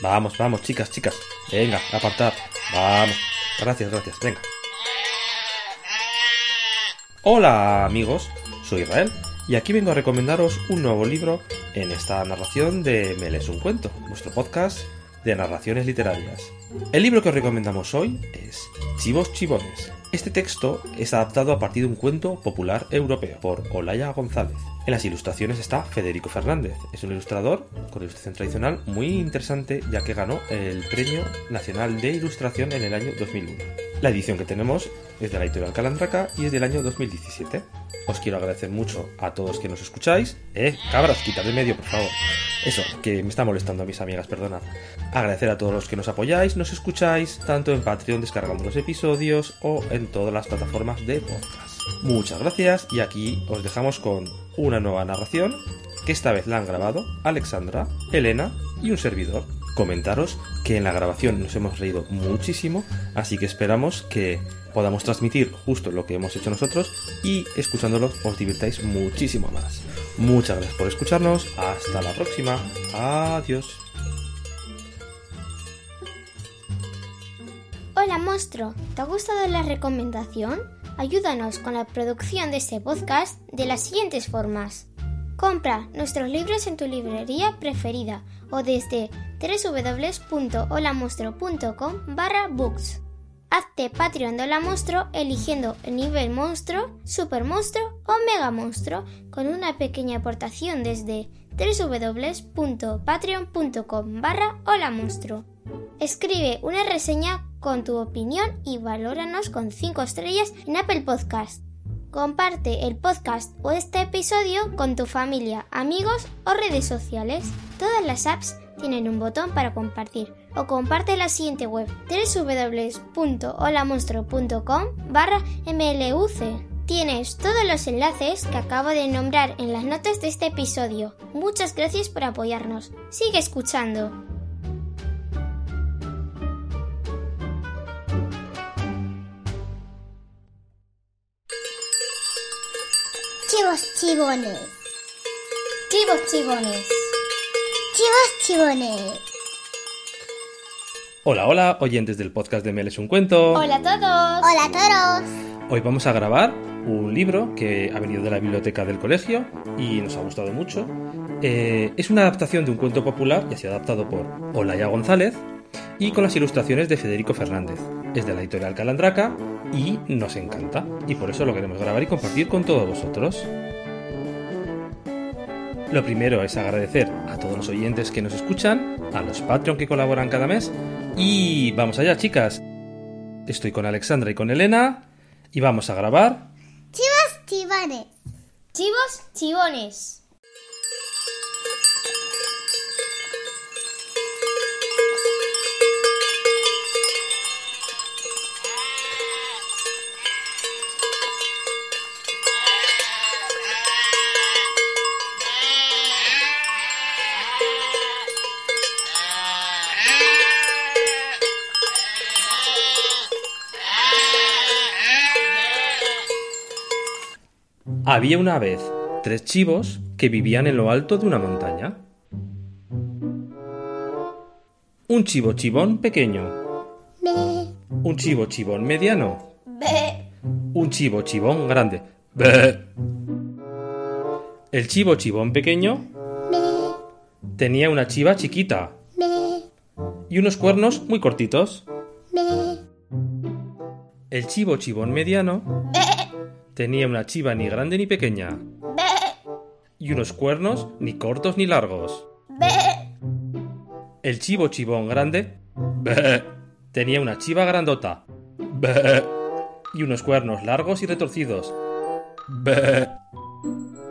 Vamos, vamos, chicas, chicas. Venga, apartad. Vamos. Gracias, gracias. Venga. Hola, amigos. Soy Israel y aquí vengo a recomendaros un nuevo libro en esta narración de Me lees un cuento, vuestro podcast de narraciones literarias. El libro que os recomendamos hoy es Chivos Chivones. Este texto es adaptado a partir de un cuento popular europeo por Olaya González. En las ilustraciones está Federico Fernández. Es un ilustrador con ilustración tradicional muy interesante ya que ganó el Premio Nacional de Ilustración en el año 2001. La edición que tenemos es de la editorial Calandraca y es del año 2017. Os quiero agradecer mucho a todos que nos escucháis. Eh, cabras, de medio, por favor. Eso, que me está molestando a mis amigas, perdonad. Agradecer a todos los que nos apoyáis, nos escucháis, tanto en Patreon descargando los episodios o en todas las plataformas de podcast. Muchas gracias y aquí os dejamos con una nueva narración que esta vez la han grabado Alexandra, Elena y un servidor. Comentaros que en la grabación nos hemos reído muchísimo, así que esperamos que podamos transmitir justo lo que hemos hecho nosotros y escuchándolo os divirtáis muchísimo más. Muchas gracias por escucharnos, hasta la próxima, adiós. Hola, monstruo. ¿Te ha gustado la recomendación? Ayúdanos con la producción de este podcast de las siguientes formas. Compra nuestros libros en tu librería preferida o desde www.holamonstruo.com barra books. Hazte Patreon de Hola Monstruo eligiendo el nivel monstruo, super monstruo o mega monstruo con una pequeña aportación desde www.patreon.com barra Hola Monstruo. Escribe una reseña con tu opinión y valóranos con 5 estrellas en Apple Podcast. Comparte el podcast o este episodio con tu familia, amigos o redes sociales. Todas las apps tienen un botón para compartir o comparte la siguiente web www.holamonstruo.com barra mluc. Tienes todos los enlaces que acabo de nombrar en las notas de este episodio. Muchas gracias por apoyarnos. Sigue escuchando. Chivos chivones. Chivos chivones. Chivos chivones. Hola, hola, oyentes del podcast de Meles un cuento. Hola a todos. Hola a todos. Hoy vamos a grabar un libro que ha venido de la biblioteca del colegio y nos ha gustado mucho. Eh, es una adaptación de un cuento popular y ha sido adaptado por Olaya González y con las ilustraciones de Federico Fernández. Es de la editorial Calandraca y nos encanta y por eso lo queremos grabar y compartir con todos vosotros. Lo primero es agradecer a todos los oyentes que nos escuchan, a los Patreon que colaboran cada mes y vamos allá chicas. Estoy con Alexandra y con Elena y vamos a grabar Chivos chivones. Chivos chivones. Había una vez tres chivos que vivían en lo alto de una montaña. Un chivo chivón pequeño, un chivo chivón mediano, un chivo chivón grande. El chivo chivón pequeño tenía una chiva chiquita y unos cuernos muy cortitos. El chivo chivón mediano tenía una chiva ni grande ni pequeña. y unos cuernos ni cortos ni largos. El chivo chivón grande tenía una chiva grandota y unos cuernos largos y retorcidos.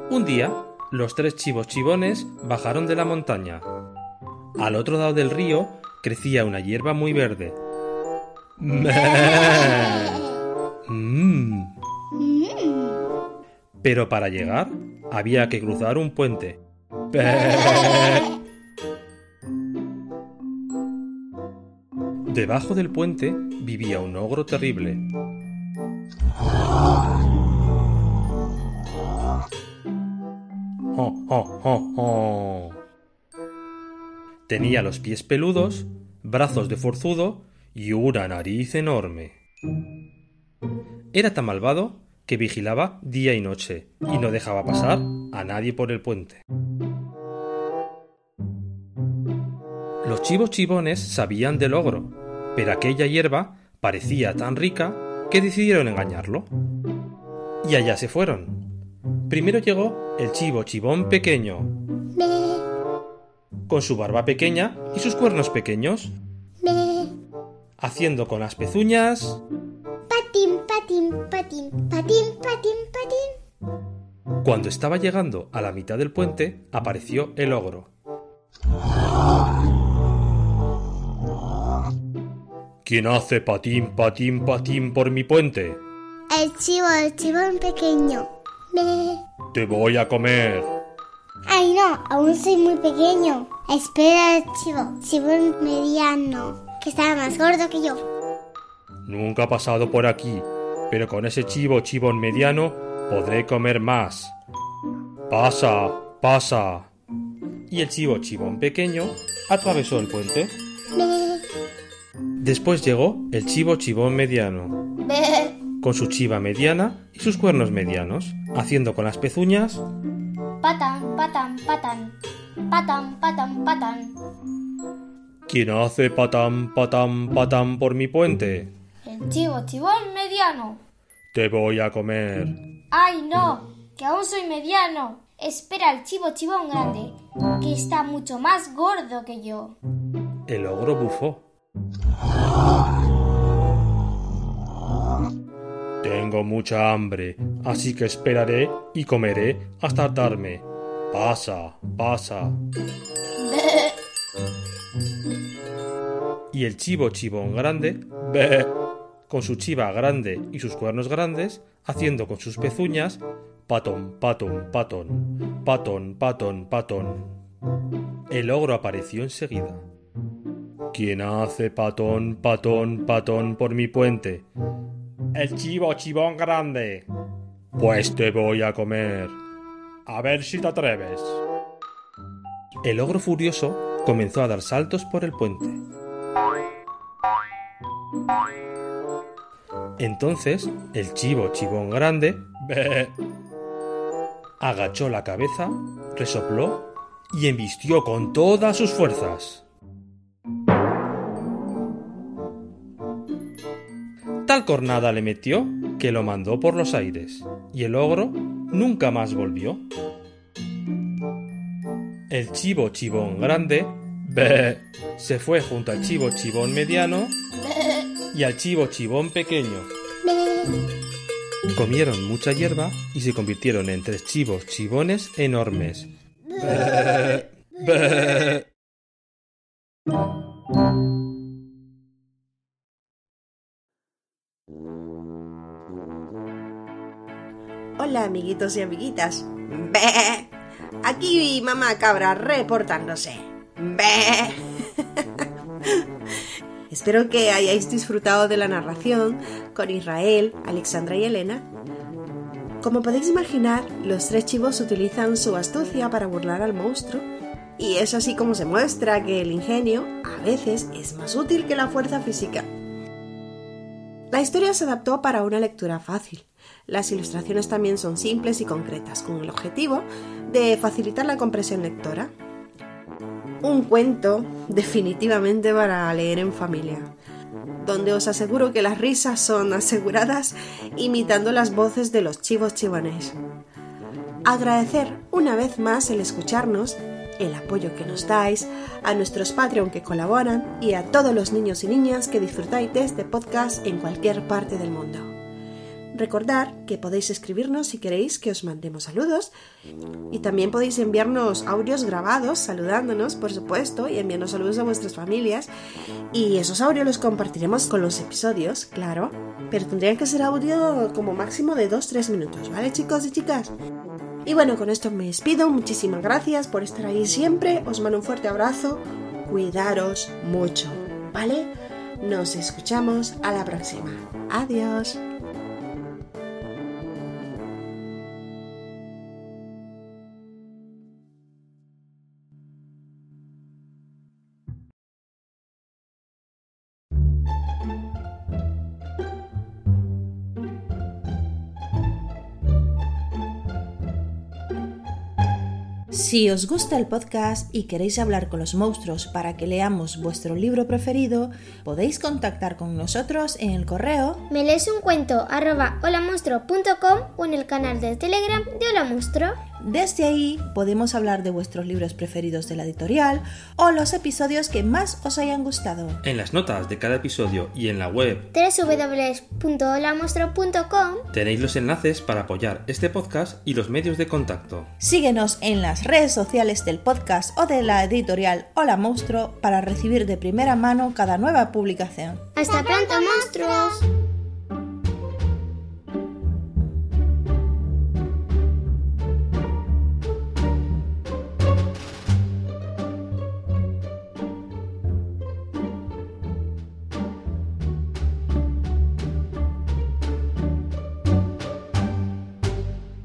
Un día, los tres chivos chivones bajaron de la montaña. Al otro lado del río crecía una hierba muy verde. Mm. Pero para llegar había que cruzar un puente. Debajo del puente vivía un ogro terrible. Tenía los pies peludos, brazos de forzudo y una nariz enorme. Era tan malvado que vigilaba día y noche y no dejaba pasar a nadie por el puente. Los chivos chivones sabían del ogro, pero aquella hierba parecía tan rica que decidieron engañarlo. Y allá se fueron. Primero llegó el chivo chivón pequeño, con su barba pequeña y sus cuernos pequeños, haciendo con las pezuñas... Patín, patín, patín, patín. Cuando estaba llegando a la mitad del puente, apareció el ogro. ¿Quién hace patín, patín, patín por mi puente? El chivo, el chivón pequeño. Me. Te voy a comer. Ay, no, aún soy muy pequeño. Espera el chivo, chivón mediano, que está más gordo que yo. Nunca ha pasado por aquí, pero con ese chivo chivón mediano podré comer más. Pasa, pasa. Y el chivo chivón pequeño atravesó el puente. Después llegó el chivo chivón mediano, con su chiva mediana y sus cuernos medianos, haciendo con las pezuñas Patan, patan, patan. Patan, patan, patan. ¿Quién hace patán, patán, patán por mi puente? El chivo chivón mediano. Te voy a comer. ¡Ay, no! Que aún soy mediano. Espera el chivo chivón grande, que está mucho más gordo que yo. El ogro bufó. Tengo mucha hambre, así que esperaré y comeré hasta hartarme. Pasa, pasa. Y el chivo chivón grande, con su chiva grande y sus cuernos grandes, haciendo con sus pezuñas patón, patón, patón, patón, patón, patón. El ogro apareció enseguida. ¿Quién hace patón, patón, patón por mi puente? El chivo chivón grande. Pues te voy a comer. A ver si te atreves. El ogro furioso comenzó a dar saltos por el puente. Entonces el chivo chivón grande agachó la cabeza, resopló y embistió con todas sus fuerzas. Tal cornada le metió que lo mandó por los aires, y el ogro nunca más volvió. El chivo chivón grande se fue junto al chivo chivón mediano y al chivo chivón pequeño. Comieron mucha hierba y se convirtieron en tres chivos chivones enormes. Hola amiguitos y amiguitas. Aquí mamá cabra reportándose. Espero que hayáis disfrutado de la narración con Israel, Alexandra y Elena. Como podéis imaginar, los tres chivos utilizan su astucia para burlar al monstruo. Y es así como se muestra que el ingenio a veces es más útil que la fuerza física. La historia se adaptó para una lectura fácil. Las ilustraciones también son simples y concretas, con el objetivo de facilitar la comprensión lectora. Un cuento definitivamente para leer en familia, donde os aseguro que las risas son aseguradas imitando las voces de los chivos chivones. agradecer una vez más el escucharnos, el apoyo que nos dais, a nuestros Patreon que colaboran y a todos los niños y niñas que disfrutáis de este podcast en cualquier parte del mundo. Recordar que podéis escribirnos si queréis que os mandemos saludos y también podéis enviarnos audios grabados saludándonos, por supuesto, y enviarnos saludos a vuestras familias. Y esos audios los compartiremos con los episodios, claro, pero tendrían que ser audio como máximo de 2-3 minutos, ¿vale chicos y chicas? Y bueno, con esto me despido, muchísimas gracias por estar ahí siempre, os mando un fuerte abrazo, cuidaros mucho, ¿vale? Nos escuchamos a la próxima. Adiós. Si os gusta el podcast y queréis hablar con los monstruos para que leamos vuestro libro preferido, podéis contactar con nosotros en el correo Me lees un cuento arroba holamonstruo.com o en el canal de Telegram de Hola Monstruo. Desde ahí podemos hablar de vuestros libros preferidos de la editorial o los episodios que más os hayan gustado. En las notas de cada episodio y en la web www.holamonstruo.com tenéis los enlaces para apoyar este podcast y los medios de contacto. Síguenos en las redes sociales del podcast o de la editorial Hola Monstruo para recibir de primera mano cada nueva publicación. ¡Hasta pronto, monstruos!